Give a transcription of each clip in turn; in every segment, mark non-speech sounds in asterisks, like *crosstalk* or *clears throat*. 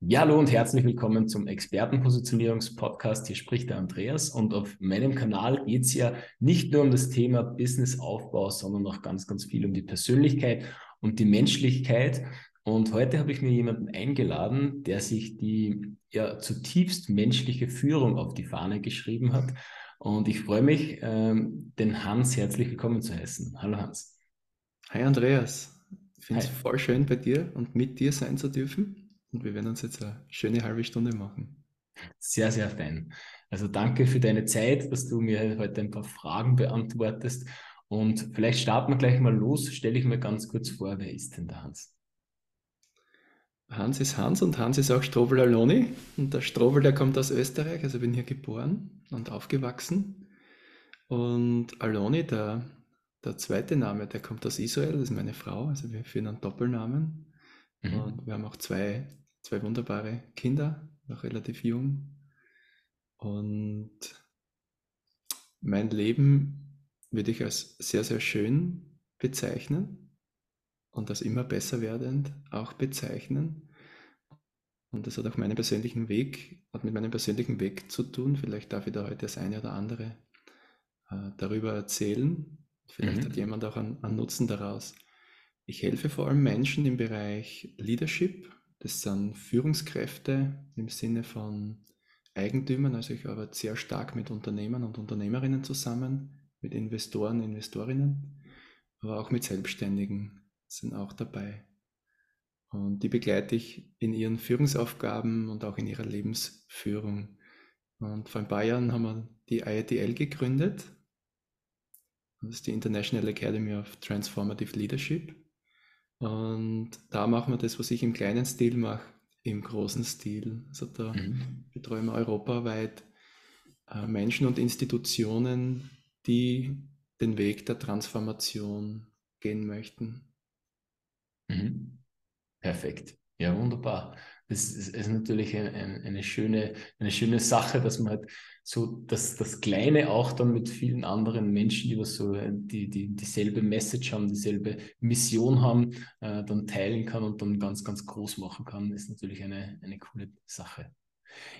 Ja, hallo und herzlich willkommen zum Expertenpositionierungspodcast. Hier spricht der Andreas und auf meinem Kanal geht es ja nicht nur um das Thema Businessaufbau, sondern auch ganz, ganz viel um die Persönlichkeit und die Menschlichkeit. Und heute habe ich mir jemanden eingeladen, der sich die ja zutiefst menschliche Führung auf die Fahne geschrieben hat. Und ich freue mich, ähm, den Hans herzlich willkommen zu heißen. Hallo Hans. Hi Andreas, ich finde es voll schön bei dir und mit dir sein zu dürfen. Und wir werden uns jetzt eine schöne halbe Stunde machen. Sehr, sehr fein. Also danke für deine Zeit, dass du mir heute ein paar Fragen beantwortest. Und vielleicht starten wir gleich mal los. Stelle ich mir ganz kurz vor, wer ist denn der Hans? Hans ist Hans und Hans ist auch Strobel Aloni. Und der Strobel, der kommt aus Österreich, also bin hier geboren und aufgewachsen. Und Aloni, der, der zweite Name, der kommt aus Israel, das ist meine Frau, also wir führen einen Doppelnamen. Mhm. Und wir haben auch zwei, zwei wunderbare Kinder, noch relativ jung. Und mein Leben würde ich als sehr, sehr schön bezeichnen und als immer besser werdend auch bezeichnen. Und das hat auch meinen persönlichen Weg, hat mit meinem persönlichen Weg zu tun. Vielleicht darf ich da heute das eine oder andere äh, darüber erzählen. Vielleicht mhm. hat jemand auch einen, einen Nutzen daraus. Ich helfe vor allem Menschen im Bereich Leadership. Das sind Führungskräfte im Sinne von Eigentümern. Also ich arbeite sehr stark mit Unternehmern und Unternehmerinnen zusammen, mit Investoren, Investorinnen, aber auch mit Selbstständigen sind auch dabei. Und die begleite ich in ihren Führungsaufgaben und auch in ihrer Lebensführung. Und vor ein paar Jahren haben wir die IATL gegründet. Das ist die International Academy of Transformative Leadership. Und da machen wir das, was ich im kleinen Stil mache, im großen Stil. Also da mhm. betreuen wir europaweit äh, Menschen und Institutionen, die den Weg der Transformation gehen möchten. Mhm. Perfekt. Ja, wunderbar das ist, ist natürlich ein, ein, eine, schöne, eine schöne Sache, dass man halt so dass das Kleine auch dann mit vielen anderen Menschen, die was so die, die dieselbe Message haben, dieselbe Mission haben, äh, dann teilen kann und dann ganz, ganz groß machen kann, ist natürlich eine, eine coole Sache.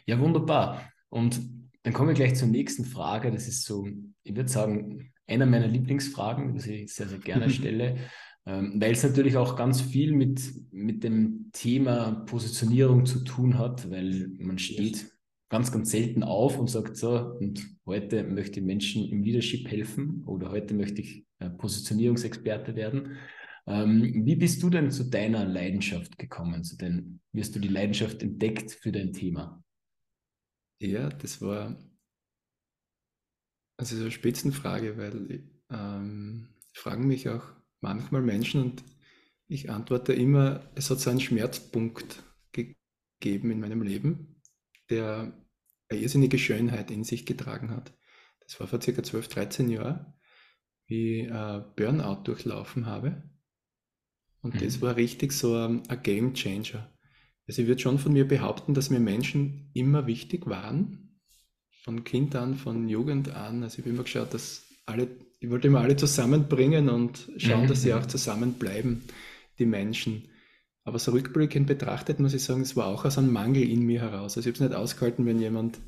Ja, wunderbar. Und dann kommen wir gleich zur nächsten Frage. Das ist so, ich würde sagen, einer meiner Lieblingsfragen, die ich sehr, sehr gerne stelle. Ähm, weil es natürlich auch ganz viel mit, mit dem Thema Positionierung zu tun hat, weil man steht ganz, ganz selten auf und sagt so, und heute möchte ich Menschen im Leadership helfen oder heute möchte ich äh, Positionierungsexperte werden. Ähm, wie bist du denn zu deiner Leidenschaft gekommen? Zu den, wie hast du die Leidenschaft entdeckt für dein Thema? Ja, das war also so eine Spitzenfrage, weil ähm, fragen mich auch manchmal Menschen und ich antworte immer, es hat so einen Schmerzpunkt gegeben in meinem Leben, der eine irrsinnige Schönheit in sich getragen hat. Das war vor circa 12, 13 Jahren, wie ich Burnout durchlaufen habe. Und mhm. das war richtig so ein, ein Game Changer. Also ich würde schon von mir behaupten, dass mir Menschen immer wichtig waren. Von Kind an, von Jugend an. Also ich habe immer geschaut, dass alle ich wollte immer alle zusammenbringen und schauen, mhm. dass sie auch zusammenbleiben, die Menschen. Aber so rückblickend betrachtet muss ich sagen, es war auch aus einem Mangel in mir heraus. Also ich habe es nicht ausgehalten, wenn jemand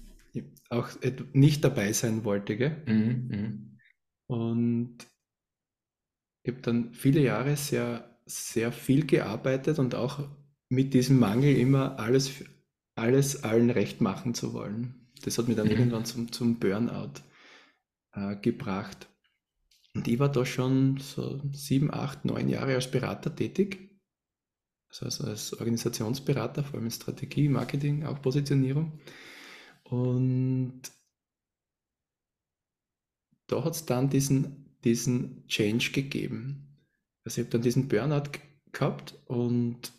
auch nicht dabei sein wollte. Gell? Mhm. mhm. Und ich habe dann viele Jahre sehr, sehr viel gearbeitet und auch mit diesem Mangel immer alles, alles allen recht machen zu wollen. Das hat mich dann mhm. irgendwann zum, zum Burnout äh, gebracht. Und ich war da schon so sieben, acht, neun Jahre als Berater tätig. Also als Organisationsberater, vor allem in Strategie, Marketing, auch Positionierung. Und da hat es dann diesen, diesen Change gegeben. Also ich habe dann diesen Burnout gehabt und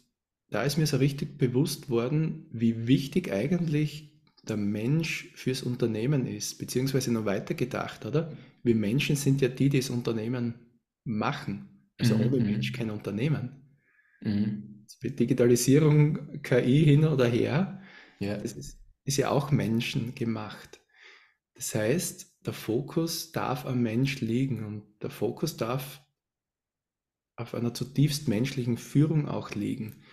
da ist mir so richtig bewusst worden, wie wichtig eigentlich der Mensch fürs Unternehmen ist, beziehungsweise noch weiter gedacht, oder? Wir Menschen sind ja die, die das Unternehmen machen. Also mhm. ohne mhm. Mensch kein Unternehmen. Mhm. Digitalisierung, KI hin oder her, ja. das ist, ist ja auch menschengemacht. Das heißt, der Fokus darf am Mensch liegen und der Fokus darf auf einer zutiefst menschlichen Führung auch liegen.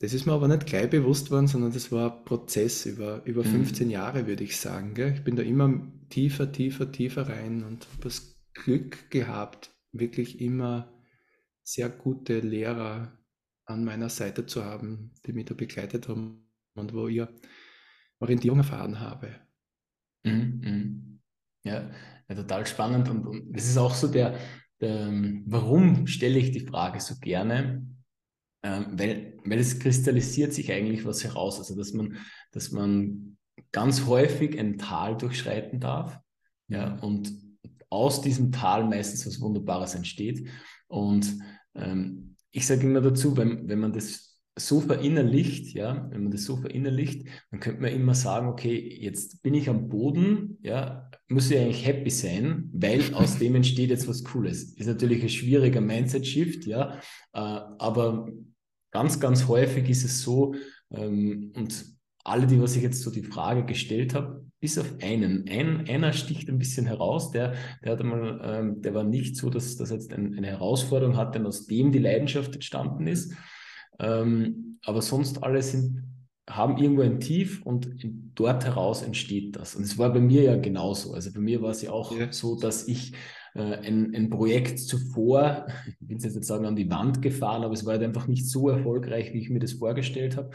Das ist mir aber nicht gleich bewusst worden, sondern das war ein Prozess über, über 15 mhm. Jahre, würde ich sagen. Gell? Ich bin da immer tiefer, tiefer, tiefer rein und habe das Glück gehabt, wirklich immer sehr gute Lehrer an meiner Seite zu haben, die mich da begleitet haben und wo ich Orientierung erfahren habe. Mhm, mhm. Ja, ja, total spannend. Und, und das ist auch so der, der warum stelle ich die Frage so gerne? Ähm, weil, weil es kristallisiert sich eigentlich was heraus. Also, dass man, dass man ganz häufig ein Tal durchschreiten darf. Ja, und aus diesem Tal meistens was Wunderbares entsteht. Und ähm, ich sage immer dazu, wenn, wenn man das so verinnerlicht, ja, wenn man das so verinnerlicht, dann könnte man immer sagen, okay, jetzt bin ich am Boden, ja, muss ich eigentlich happy sein, weil aus dem entsteht jetzt was Cooles. Ist natürlich ein schwieriger Mindset-Shift, ja, äh, aber ganz, ganz häufig ist es so, ähm, und alle, die, was ich jetzt so die Frage gestellt habe, bis auf einen. Ein, einer sticht ein bisschen heraus, der, der hat einmal, ähm, der war nicht so, dass das jetzt ein, eine Herausforderung hat, denn aus dem die Leidenschaft entstanden ist. Ähm, aber sonst alle sind, haben irgendwo ein Tief und dort heraus entsteht das. Und es war bei mir ja genauso. Also bei mir war es ja auch ja. so, dass ich ein, ein Projekt zuvor, *laughs* ich will es jetzt nicht sagen, an die Wand gefahren, aber es war halt einfach nicht so erfolgreich, wie ich mir das vorgestellt habe.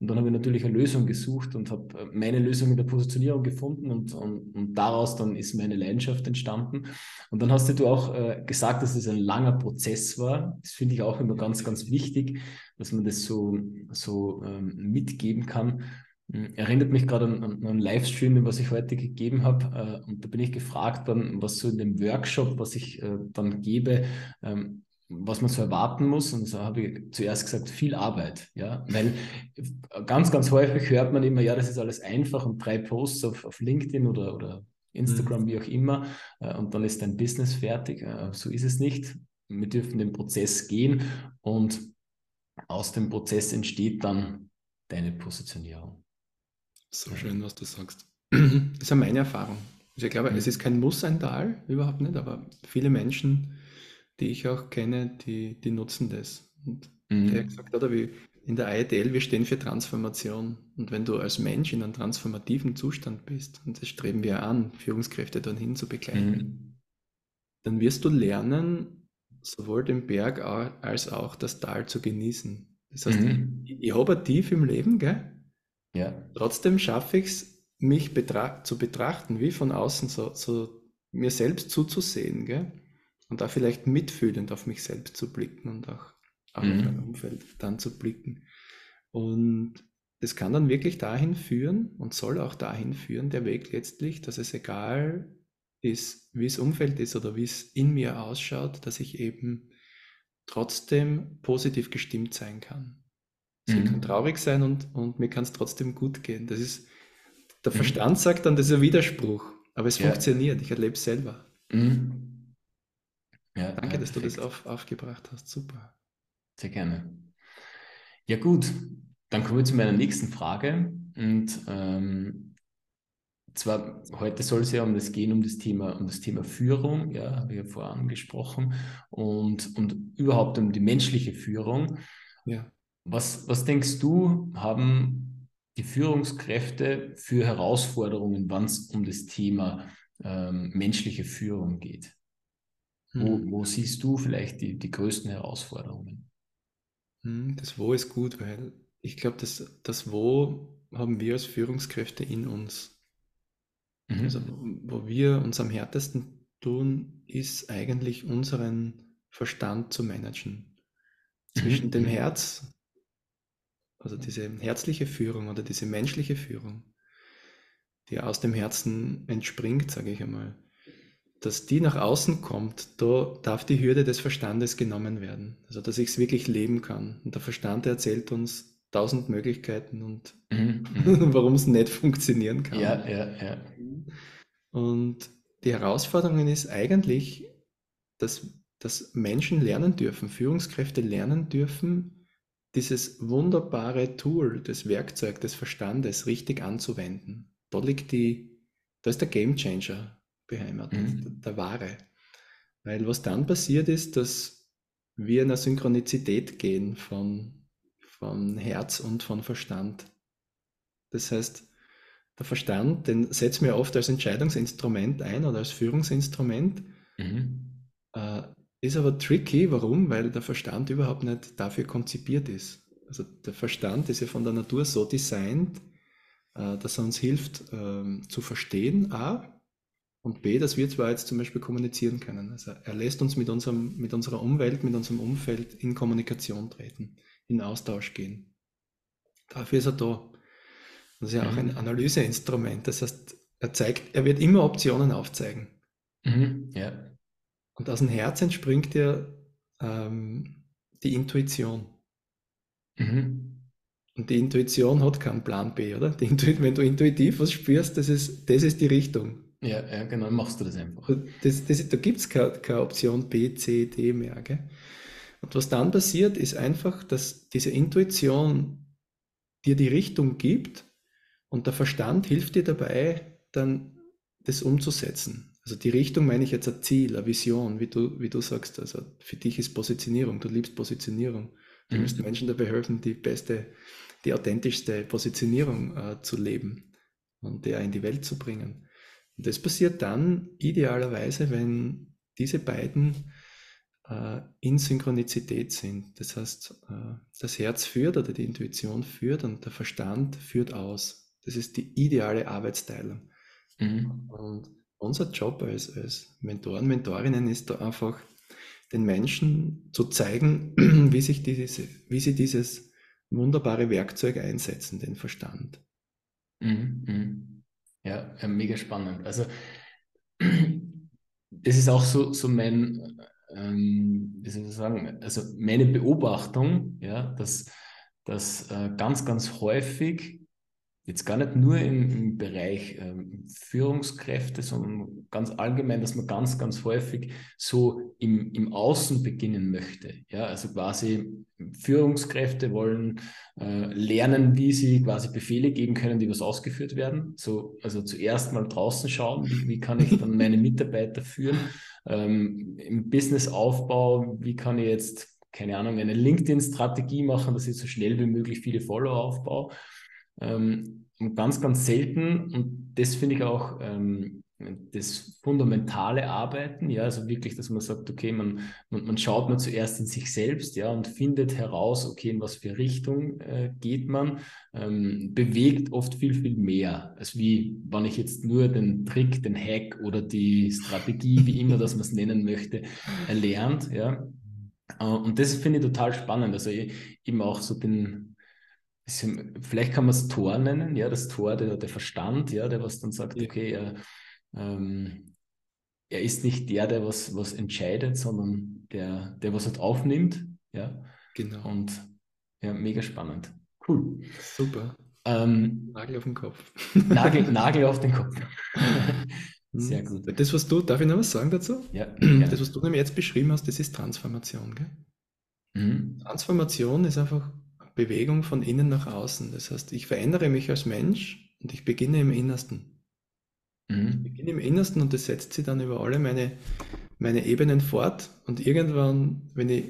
Und dann habe ich natürlich eine Lösung gesucht und habe äh, meine Lösung in der Positionierung gefunden und, und, und daraus dann ist meine Leidenschaft entstanden. Und dann hast du auch äh, gesagt, dass es ein langer Prozess war. Das finde ich auch immer ganz, ganz wichtig, dass man das so, so ähm, mitgeben kann. Hm, erinnert mich gerade an, an einen Livestream, was ich heute gegeben habe. Äh, und da bin ich gefragt worden, was so in dem Workshop, was ich äh, dann gebe, ähm, was man so erwarten muss. Und so habe ich zuerst gesagt, viel Arbeit. Ja, weil ganz, ganz häufig hört man immer, ja, das ist alles einfach und drei Posts auf, auf LinkedIn oder, oder Instagram, mhm. wie auch immer, äh, und dann ist dein Business fertig. Äh, so ist es nicht. Wir dürfen den Prozess gehen und aus dem Prozess entsteht dann deine Positionierung. So schön, was du sagst. Das ist ja meine Erfahrung. Also ich glaube, mhm. es ist kein Muss ein Tal, überhaupt nicht, aber viele Menschen die ich auch kenne, die, die nutzen das. Und mhm. der hat gesagt, oder wie in der IETL, wir stehen für Transformation. Und wenn du als Mensch in einem transformativen Zustand bist, und das streben wir an, Führungskräfte dorthin zu begleiten, mhm. dann wirst du lernen, sowohl den Berg als auch das Tal zu genießen. Das heißt, mhm. ich, ich habe ein Tief im Leben, gell? Ja. Trotzdem schaffe ich es, mich betra zu betrachten, wie von außen so, so mir selbst zuzusehen, gell? und da vielleicht mitfühlend auf mich selbst zu blicken und auch, auch mhm. auf mein Umfeld dann zu blicken. Und das kann dann wirklich dahin führen und soll auch dahin führen, der Weg letztlich, dass es egal ist, wie es Umfeld ist oder wie es in mir ausschaut, dass ich eben trotzdem positiv gestimmt sein kann. Es mhm. kann traurig sein und, und mir kann es trotzdem gut gehen. Das ist, der mhm. Verstand sagt dann, das ist ein Widerspruch, aber es ja. funktioniert, ich erlebe es selber. Mhm. Ja, Danke, dass du das auf, aufgebracht hast. Super. Sehr gerne. Ja, gut. Dann kommen wir zu meiner nächsten Frage. Und ähm, zwar heute soll es ja um das gehen, um das Thema, um das Thema Führung, ja, habe ich ja vorher angesprochen, und, und überhaupt um die menschliche Führung. Ja. Was, was denkst du, haben die Führungskräfte für Herausforderungen, wann es um das Thema ähm, menschliche Führung geht? Wo, hm. wo siehst du vielleicht die, die größten Herausforderungen? Hm, das Wo ist gut, weil ich glaube, das, das Wo haben wir als Führungskräfte in uns. Mhm. Also, wo wir uns am härtesten tun, ist eigentlich unseren Verstand zu managen. Zwischen mhm. dem Herz, also diese herzliche Führung oder diese menschliche Führung, die aus dem Herzen entspringt, sage ich einmal, dass die nach außen kommt, da darf die Hürde des Verstandes genommen werden. Also, dass ich es wirklich leben kann. Und der Verstand erzählt uns tausend Möglichkeiten und mhm, *laughs* warum es nicht funktionieren kann. Ja, ja, ja. Und die Herausforderung ist eigentlich, dass, dass Menschen lernen dürfen, Führungskräfte lernen dürfen, dieses wunderbare Tool, das Werkzeug des Verstandes richtig anzuwenden. Da liegt die, da ist der Game Changer beheimatet, mhm. der, der wahre. Weil was dann passiert ist, dass wir in eine Synchronizität gehen von, von Herz und von Verstand. Das heißt, der Verstand, den setzen wir oft als Entscheidungsinstrument ein oder als Führungsinstrument. Mhm. Äh, ist aber tricky. Warum? Weil der Verstand überhaupt nicht dafür konzipiert ist. Also der Verstand ist ja von der Natur so designt, äh, dass er uns hilft äh, zu verstehen, A, und B, dass wir zwar jetzt zum Beispiel kommunizieren können. Also er lässt uns mit, unserem, mit unserer Umwelt, mit unserem Umfeld in Kommunikation treten, in Austausch gehen. Dafür ist er da. Das ist ja auch ein mhm. Analyseinstrument. Das heißt, er zeigt, er wird immer Optionen aufzeigen. Mhm, ja. Und aus dem Herz entspringt ja ähm, die Intuition. Mhm. Und die Intuition hat keinen Plan B, oder? wenn du intuitiv was spürst, das ist, das ist die Richtung. Ja, ja, genau, machst du das einfach. Das, das, da gibt es keine, keine, Option B, C, D mehr. Gell? Und was dann passiert, ist einfach, dass diese Intuition dir die Richtung gibt und der Verstand hilft dir dabei, dann das umzusetzen. Also die Richtung meine ich jetzt ein Ziel, eine Vision, wie du, wie du sagst. Also für dich ist Positionierung, du liebst Positionierung. Du mhm. willst Menschen dabei helfen, die beste, die authentischste Positionierung äh, zu leben und der in die Welt zu bringen. Und das passiert dann idealerweise, wenn diese beiden äh, in Synchronizität sind. Das heißt, äh, das Herz führt oder die Intuition führt und der Verstand führt aus. Das ist die ideale Arbeitsteilung. Mhm. Und unser Job als, als Mentoren, Mentorinnen ist da einfach, den Menschen zu zeigen, *clears throat* wie, sich diese, wie sie dieses wunderbare Werkzeug einsetzen, den Verstand. Mhm. mhm. Ja, mega spannend. Also *clears throat* das ist auch so, so mein, ähm, wie soll ich sagen, also meine Beobachtung, ja, dass, dass äh, ganz, ganz häufig jetzt gar nicht nur im, im Bereich ähm, Führungskräfte, sondern ganz allgemein, dass man ganz, ganz häufig so im, im Außen beginnen möchte. Ja, also quasi Führungskräfte wollen äh, lernen, wie sie quasi Befehle geben können, die was ausgeführt werden. So, also zuerst mal draußen schauen, wie, wie kann ich dann meine Mitarbeiter führen. Ähm, Im Businessaufbau, wie kann ich jetzt, keine Ahnung, eine LinkedIn-Strategie machen, dass ich so schnell wie möglich viele Follower aufbaue. Ähm, ganz, ganz selten, und das finde ich auch ähm, das fundamentale Arbeiten, ja, also wirklich, dass man sagt, okay, man, man, man schaut mal zuerst in sich selbst, ja, und findet heraus, okay, in was für Richtung äh, geht man, ähm, bewegt oft viel, viel mehr, als wie, wenn ich jetzt nur den Trick, den Hack oder die Strategie, wie immer das man es nennen möchte, erlernt, ja. Äh, und das finde ich total spannend, also eben auch so den, vielleicht kann man es Tor nennen, ja, das Tor, der, der Verstand, ja, der was dann sagt, ja. okay, er, ähm, er ist nicht der, der was, was entscheidet, sondern der, der was halt aufnimmt, ja. Genau. Und ja, mega spannend. Cool. Super. Ähm, Nagel auf den Kopf. Nagel, Nagel auf den Kopf. *laughs* Sehr gut. Das, was du, darf ich noch was sagen dazu? Ja. *clears throat* Das, was du nämlich jetzt beschrieben hast, das ist Transformation. Gell? Mhm. Transformation ist einfach Bewegung von innen nach außen. Das heißt, ich verändere mich als Mensch und ich beginne im Innersten. Mhm. Ich beginne im Innersten und das setzt sich dann über alle meine, meine Ebenen fort. Und irgendwann, wenn ich,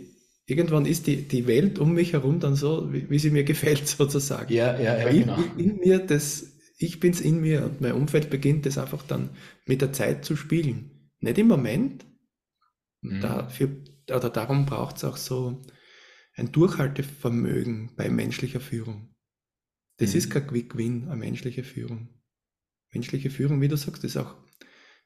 irgendwann ist die, die Welt um mich herum dann so, wie, wie sie mir *laughs* gefällt, sozusagen. Ja, ja, ja. Ich, genau. in mir das, ich bin's in mir und mein Umfeld beginnt das einfach dann mit der Zeit zu spiegeln. Nicht im Moment. Mhm. Dafür, oder darum braucht es auch so ein Durchhaltevermögen bei menschlicher Führung. Das mhm. ist kein Quick-Win, eine menschliche Führung. Menschliche Führung, wie du sagst, ist auch,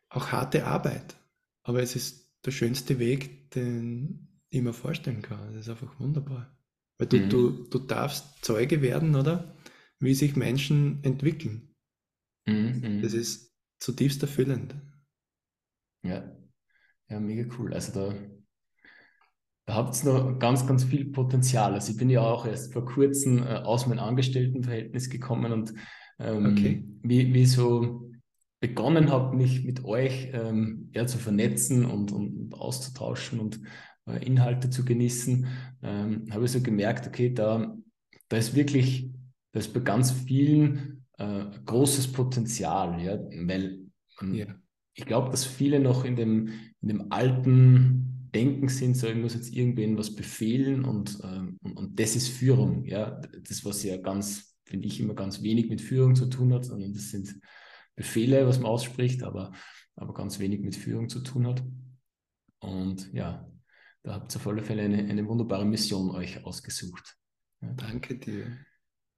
auch harte Arbeit. Aber es ist der schönste Weg, den ich mir vorstellen kann. Das ist einfach wunderbar. Weil du, mhm. du, du darfst Zeuge werden, oder? Wie sich Menschen entwickeln. Mhm. mhm. Das ist zutiefst erfüllend. Ja. Ja, mega cool. Also da da habt ihr noch ganz, ganz viel Potenzial. Also ich bin ja auch erst vor kurzem äh, aus meinem Angestelltenverhältnis gekommen und ähm, okay. wie, wie so begonnen habe, mich mit euch ähm, ja, zu vernetzen und, und, auszutauschen und äh, Inhalte zu genießen, ähm, habe ich so gemerkt, okay, da, da ist wirklich, da ist bei ganz vielen äh, großes Potenzial, ja, weil ja. ich glaube, dass viele noch in dem, in dem alten Denken sind, so ich muss jetzt irgendwen was befehlen und, ähm, und, und das ist Führung. Ja, das, was ja ganz, finde ich, immer ganz wenig mit Führung zu tun hat, sondern das sind Befehle, was man ausspricht, aber, aber ganz wenig mit Führung zu tun hat. Und ja, da habt ihr auf alle Fälle eine, eine wunderbare Mission euch ausgesucht. Ja. Danke dir.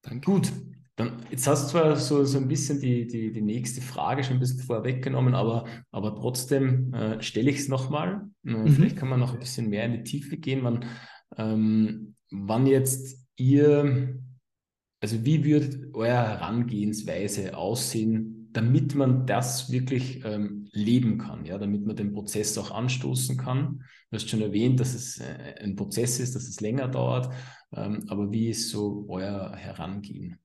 Danke. Gut, dann, jetzt hast du zwar so, so ein bisschen die, die, die nächste Frage schon ein bisschen vorweggenommen, aber, aber trotzdem äh, stelle ich es nochmal. Äh, mhm. Vielleicht kann man noch ein bisschen mehr in die Tiefe gehen, wann, ähm, wann jetzt ihr, also wie würde eure Herangehensweise aussehen, damit man das wirklich ähm, leben kann, ja, damit man den Prozess auch anstoßen kann. Du hast schon erwähnt, dass es äh, ein Prozess ist, dass es länger dauert, ähm, aber wie ist so euer Herangehen?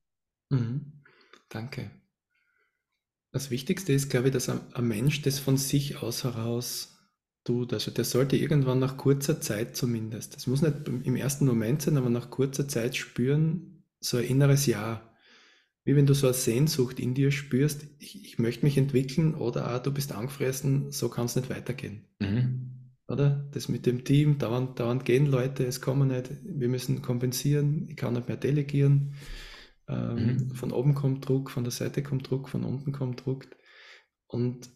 Mhm. Danke. Das Wichtigste ist, glaube ich, dass ein, ein Mensch das von sich aus heraus tut. Also der sollte irgendwann nach kurzer Zeit zumindest, das muss nicht im ersten Moment sein, aber nach kurzer Zeit spüren, so ein inneres Ja wie wenn du so eine Sehnsucht in dir spürst, ich, ich möchte mich entwickeln oder auch, du bist angefressen, so kann es nicht weitergehen. Mhm. Oder? Das mit dem Team, dauernd, dauernd gehen Leute, es kommen nicht, wir müssen kompensieren, ich kann nicht mehr delegieren. Ähm, mhm. Von oben kommt Druck, von der Seite kommt Druck, von unten kommt Druck. Und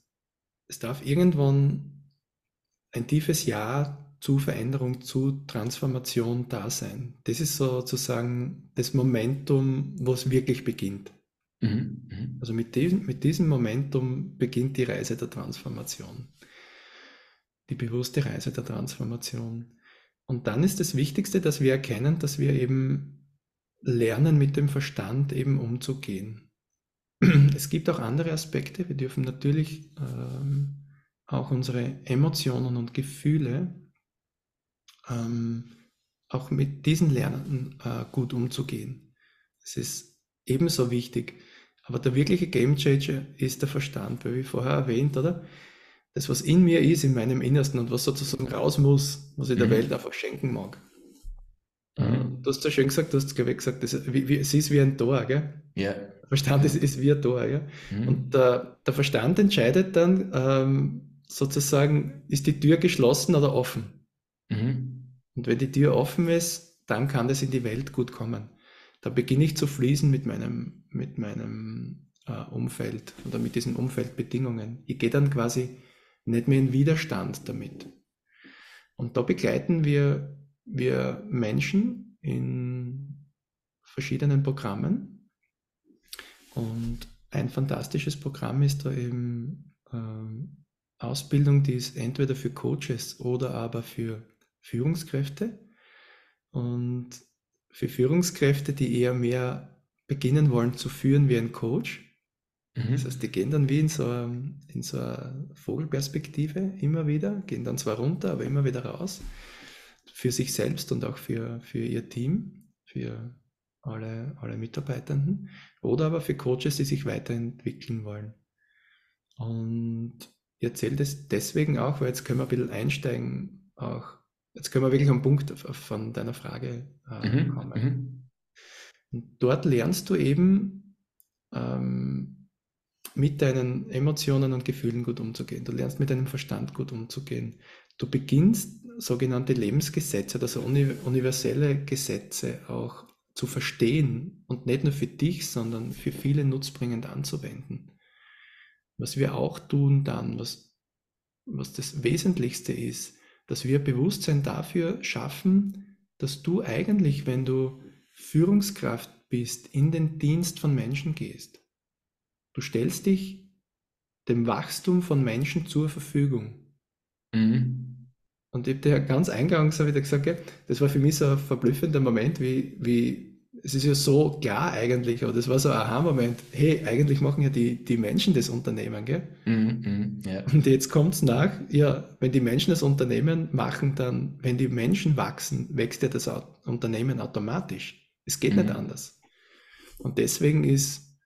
es darf irgendwann ein tiefes Ja zu Veränderung, zu Transformation da sein. Das ist sozusagen das Momentum, wo es wirklich beginnt. Mhm, mhm. Also mit diesem, mit diesem Momentum beginnt die Reise der Transformation. Die bewusste Reise der Transformation. Und dann ist das Wichtigste, dass wir erkennen, dass wir eben lernen, mit dem Verstand eben umzugehen. *clears throat* Es gibt auch andere Aspekte. Wir dürfen natürlich ähm, auch unsere Emotionen und Gefühle ähm, auch mit diesen Lernenden äh, gut umzugehen. Es ist ebenso wichtig. Aber der wirkliche Gamechanger ist der Verstand, weil wie vorher erwähnt, oder? Das, was in mir ist, in meinem Innersten und was sozusagen raus muss, was ich der mhm. Welt einfach schenken mag. Mhm. Äh, du hast ja schön gesagt, du hast glaube ich gesagt, das, wie, wie, es ist wie ein Tor, gell? Ja. Der Verstand ist, ist wie ein Tor, ja. Mhm. Und der, der Verstand entscheidet dann ähm, sozusagen, ist die Tür geschlossen oder offen? Mhm. Und wenn die Tür offen ist, dann kann das in die Welt gut kommen. Da beginne ich zu fließen mit meinem, mit meinem äh, Umfeld oder mit diesen Umfeldbedingungen. Ich gehe dann quasi nicht mehr in Widerstand damit. Und da begleiten wir, wir Menschen in verschiedenen Programmen. Und ein fantastisches Programm ist da eben ähm, Ausbildung, die ist entweder für Coaches oder aber für Führungskräfte. Und für Führungskräfte, die eher mehr beginnen wollen zu führen wie ein Coach, mhm. das heißt, die gehen dann wie in so, in so eine Vogelperspektive immer wieder, gehen dann zwar runter, aber immer wieder raus, für sich selbst und auch für, für ihr Team, für alle, alle Mitarbeitenden, oder aber für Coaches, die sich weiterentwickeln wollen. Und ich erzähle das deswegen auch, weil jetzt können wir ein bisschen einsteigen, auch Jetzt können wir wirklich am Punkt von deiner Frage äh, mhm. kommen. Mhm. Und dort lernst du eben ähm, mit deinen Emotionen und Gefühlen gut umzugehen. Du lernst mit deinem Verstand gut umzugehen. Du beginnst sogenannte Lebensgesetze, also universelle Gesetze auch zu verstehen und nicht nur für dich, sondern für viele nutzbringend anzuwenden. Was wir auch tun dann, was, was das Wesentlichste ist, dass wir Bewusstsein dafür schaffen, dass du eigentlich, wenn du Führungskraft bist, in den Dienst von Menschen gehst. Du stellst dich dem Wachstum von Menschen zur Verfügung. Mhm. Und ich habe dir ganz eingangs wieder gesagt, das war für mich so ein verblüffender Moment, wie, wie es ist ja so klar eigentlich, aber das war so ein Aha-Moment. Hey, eigentlich machen ja die, die Menschen das Unternehmen, gell? Mm, mm, yeah. Und jetzt kommt es nach, ja, wenn die Menschen das Unternehmen machen, dann, wenn die Menschen wachsen, wächst ja das Unternehmen automatisch. Es geht mm. nicht mhm. anders. Und deswegen ist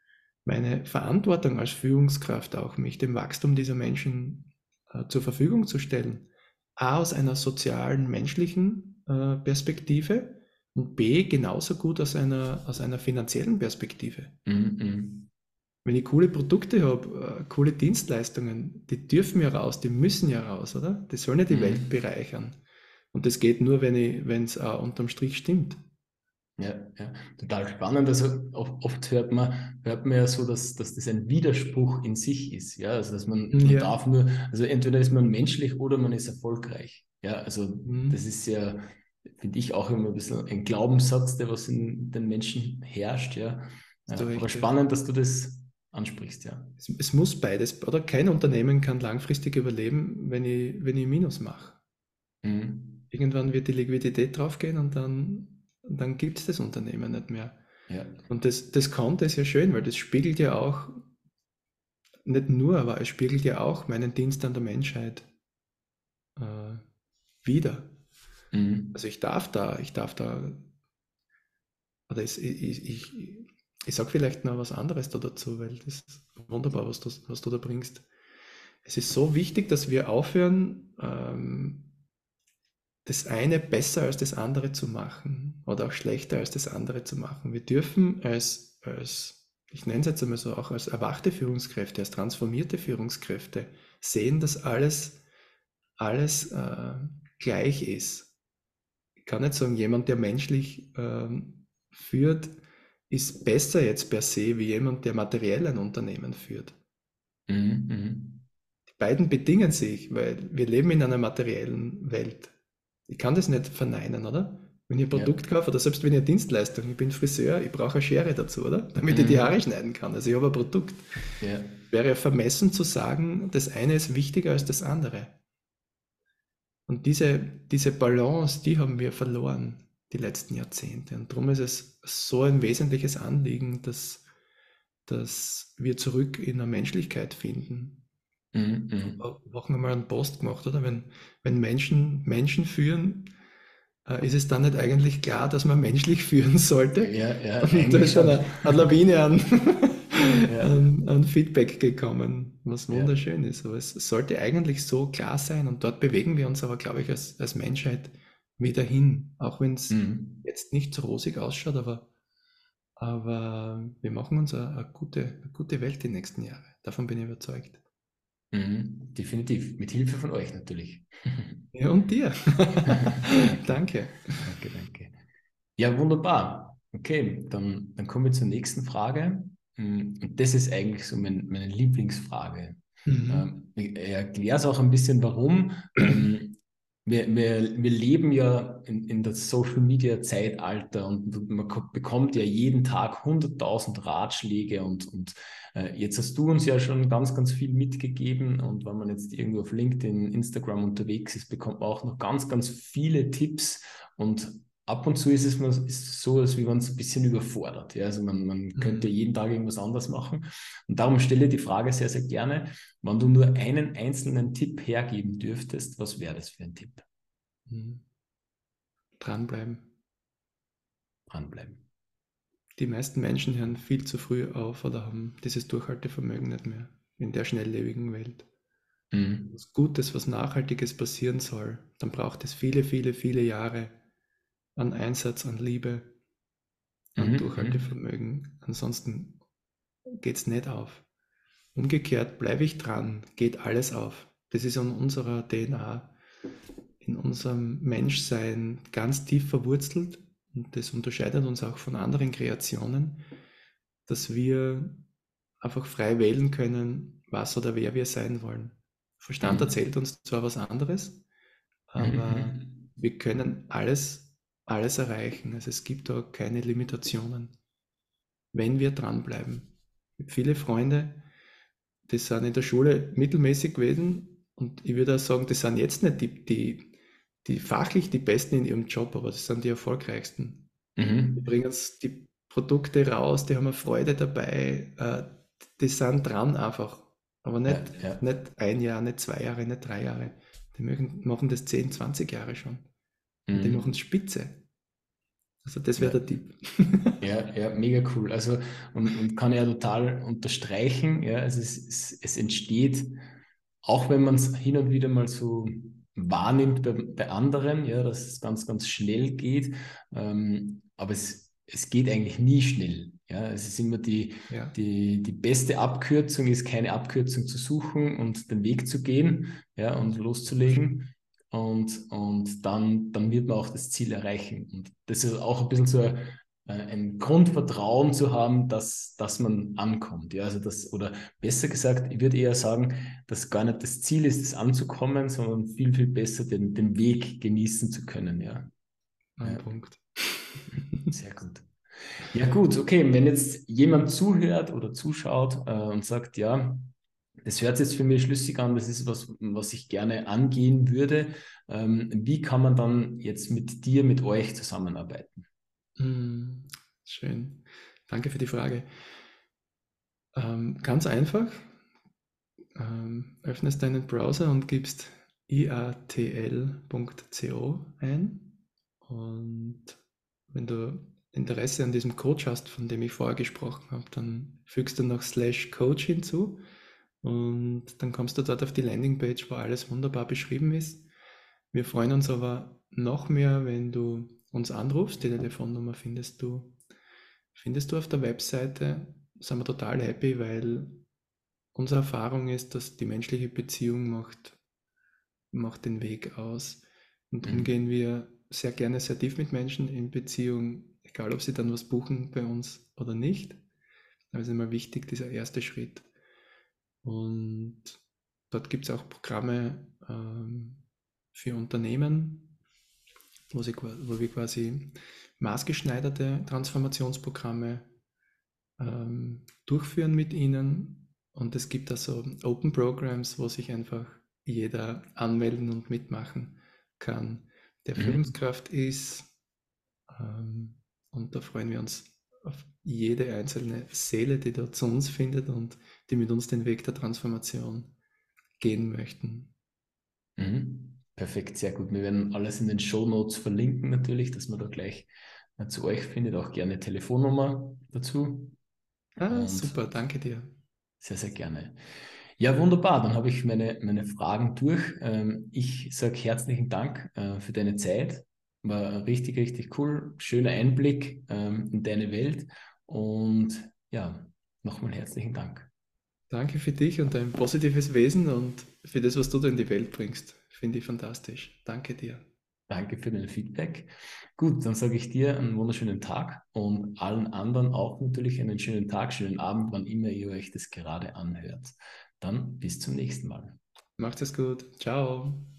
meine Verantwortung als Führungskraft auch, mich dem Wachstum dieser Menschen äh, zur Verfügung zu stellen. A, aus einer sozialen, menschlichen äh, Perspektive, und B genauso gut aus einer, aus einer finanziellen Perspektive. Mhm. Wenn ich coole Produkte habe, äh, coole Dienstleistungen, die dürfen ja raus, die müssen ja raus, oder? Die sollen ja die mhm. Welt bereichern. Und das geht nur, wenn es auch unterm Strich stimmt. Ja, ja, total spannend. Also oft hört man, hört man ja so, dass, dass das ein Widerspruch in sich ist. Ja, also dass man, man ja. darf nur, also entweder ist man menschlich oder man ist erfolgreich. Ja, also mhm. das ist ja, finde ich auch immer ein bisschen ein Glaubenssatz, der was in den Menschen herrscht. Ja, ja aber spannend, dass du das ansprichst. Ja, es, es, muss beides, oder? Kein Unternehmen kann langfristig überleben, wenn ich, wenn ich Minus mache. Mhm. Irgendwann wird die Liquidität draufgehen und dann dann gibt es das Unternehmen nicht mehr. Ja. Und das, das Konto ist ja schön, weil das spiegelt ja auch, nicht nur, aber es spiegelt ja auch meinen Dienst an der Menschheit äh, wieder. Mhm. Also ich darf da, ich darf da, oder ich, ich, ich, ich sage vielleicht noch was anderes da dazu, weil das ist wunderbar, was du, was du da bringst. Es ist so wichtig, dass wir aufhören, ähm, das eine besser als das andere zu machen oder auch schlechter als das andere zu machen. Wir dürfen als, als ich nenne es jetzt einmal so, auch als erwachte Führungskräfte, als transformierte Führungskräfte sehen, dass alles, alles äh, gleich ist. Ich kann nicht sagen, jemand, der menschlich äh, führt, ist besser jetzt per se wie jemand, der materiell ein Unternehmen führt. Mhm, mhm. Die beiden bedingen sich, weil wir leben in einer materiellen Welt. Ich kann das nicht verneinen, oder? Wenn ich ein Produkt ja. kaufe oder selbst wenn ich eine Dienstleistung, ich bin Friseur, ich brauche eine Schere dazu, oder? Damit mhm. ich die mhm. Haare schneiden kann. Also ich habe ein Produkt. Ja. Wäre vermessen zu sagen, das eine ist wichtiger als das andere. Und diese, diese Balance, die haben wir verloren die letzten Jahrzehnte. Und darum ist es so ein wesentliches Anliegen, dass, dass wir zurück in der Menschlichkeit finden. Mhm, mhm. Wochen einmal einen Post gemacht, oder? Wenn, wenn Menschen Menschen führen, äh, ist es dann nicht eigentlich klar, dass man menschlich *laughs* führen sollte? Ja, ja. Und da ist dann eine, eine Lawine an, *laughs* ja. an, an, Feedback gekommen, was wunderschön ja. ist. Aber es sollte eigentlich so klar sein und dort bewegen wir uns aber, glaube ich, als, als Menschheit wieder hin. Auch wenn es mhm. jetzt nicht so rosig ausschaut, aber, aber wir machen uns eine, eine, gute, eine gute Welt die nächsten Jahre. Davon bin ich überzeugt. Mhm, definitiv. Mit Hilfe von euch natürlich. *laughs* Ja, und dir. *laughs* danke. Danke, danke. Ja, wunderbar. Okay, dann, dann kommen wir zur nächsten Frage. Mm, und das ist eigentlich so mein, meine Lieblingsfrage. Mhm. Ähm, ich erkläre es auch ein bisschen, warum. Wir, wir, wir leben ja in, in das Social Media Zeitalter und man bekommt ja jeden Tag 100.000 Ratschläge und, und äh, jetzt hast du uns ja schon ganz, ganz viel mitgegeben und wenn man jetzt irgendwo auf LinkedIn, Instagram unterwegs ist, bekommt man auch noch ganz, ganz viele Tipps und ab und zu ist es ist so, als wie man es ein bisschen überfordert. Ja? Also man, man mhm. könnte jeden Tag irgendwas anderes machen. Und darum stelle ich die Frage sehr, sehr gerne, wenn du nur einen einzelnen Tipp hergeben dürftest, was wäre das für ein Tipp? Mhm. Dranbleiben. Dranbleiben. Die meisten Menschen hören viel zu früh auf oder haben dieses Durchhaltevermögen nicht mehr in der schnelllebigen Welt. Mhm. Was Gutes, was Nachhaltiges passieren soll, dann braucht es viele, viele, viele Jahre an Einsatz, an Liebe, an mhm. Durchhaltevermögen. Ansonsten geht es nicht auf. Umgekehrt bleibe ich dran, geht alles auf. Das ist an unserer DNA, in unserem Menschsein ganz tief verwurzelt und das unterscheidet uns auch von anderen Kreationen, dass wir einfach frei wählen können, was oder wer wir sein wollen. Verstand mhm. erzählt uns zwar was anderes, aber mhm. wir können alles alles erreichen. Also es gibt da keine Limitationen, wenn wir dranbleiben. Viele Freunde, die sind in der Schule mittelmäßig gewesen und ich würde auch sagen, das sind jetzt nicht die, die, die fachlich die Besten in ihrem Job, aber das sind die erfolgreichsten. Mhm. Die bringen die Produkte raus, die haben eine Freude dabei, äh, die sind dran einfach. Aber nicht, ja, ja. nicht ein Jahr, nicht zwei Jahre, nicht drei Jahre. Die machen das 10, 20 Jahre schon. Mhm. Die machen es spitze. Also das wäre der Tipp. *laughs* ja, ja, mega cool. Also und, und kann ja total unterstreichen. Ja, also es, es, es entsteht, auch wenn man es hin und wieder mal so wahrnimmt bei, bei anderen, ja, dass es ganz, ganz schnell geht. Ähm, aber es, es geht eigentlich nie schnell. Ja, es ist immer die, ja. die, die beste Abkürzung, ist keine Abkürzung zu suchen und den Weg zu gehen ja, und loszulegen. Und, und dann, dann wird man auch das Ziel erreichen. Und das ist auch ein bisschen so ein, äh, ein Grundvertrauen zu haben, dass, dass man ankommt. Ja, also das, oder besser gesagt, ich würde eher sagen, dass gar nicht das Ziel ist, es anzukommen, sondern viel, viel besser den, den Weg genießen zu können. Ja. Ein ja. Punkt. *laughs* Sehr gut. Ja, gut, okay. Wenn jetzt jemand zuhört oder zuschaut äh, und sagt, ja, das hört sich jetzt für mich schlüssig an, das ist was, was ich gerne angehen würde. Ähm, wie kann man dann jetzt mit dir, mit euch zusammenarbeiten? Mm, schön. Danke für die Frage. Ähm, ganz einfach. Ähm, öffnest deinen Browser und gibst iatl.co ein. Und wenn du Interesse an diesem Coach hast, von dem ich vorher gesprochen habe, dann fügst du noch slash Coach hinzu und dann kommst du dort auf die Landingpage, wo alles wunderbar beschrieben ist. Wir freuen uns aber noch mehr, wenn du uns anrufst. Die Telefonnummer findest du, findest du auf der Webseite. Sind wir total happy, weil unsere Erfahrung ist, dass die menschliche Beziehung macht, macht den Weg aus. Und darum mhm. gehen wir sehr gerne sehr tief mit Menschen in Beziehung, egal ob sie dann was buchen bei uns oder nicht. Aber es ist immer wichtig, dieser erste Schritt. Und dort gibt es auch Programme ähm, für Unternehmen, wo, sie, wo, wir quasi maßgeschneiderte Transformationsprogramme ähm, durchführen mit ihnen. Und es gibt also Open Programs, wo sich einfach jeder anmelden und mitmachen kann, der mhm. Führungskraft ist. Ähm, und da freuen wir uns auf jede einzelne Seele, die da zu uns findet und die mit uns den Weg der Transformation gehen möchten. Mhm. Perfekt, sehr gut. Wir werden alles in den Show Notes verlinken natürlich, dass man da gleich äh, zu euch findet. Auch gerne Telefonnummer dazu. Ah, und super, danke dir. Sehr, sehr gerne. Ja, wunderbar. Dann habe ich meine, meine Fragen durch. Ähm, ich sage herzlichen Dank äh, für deine Zeit. War richtig, richtig cool. Schöner Einblick ähm, in deine Welt. Und ja, nochmal herzlichen Dank. Danke für dich und dein positives Wesen und für das, was du da in die Welt bringst. Finde ich fantastisch. Danke dir. Danke für dein Feedback. Gut, dann sage ich dir einen wunderschönen Tag und allen anderen auch natürlich einen schönen Tag, schönen Abend, wann immer ihr euch das gerade anhört. Dann bis zum nächsten Mal. Macht es gut. Ciao.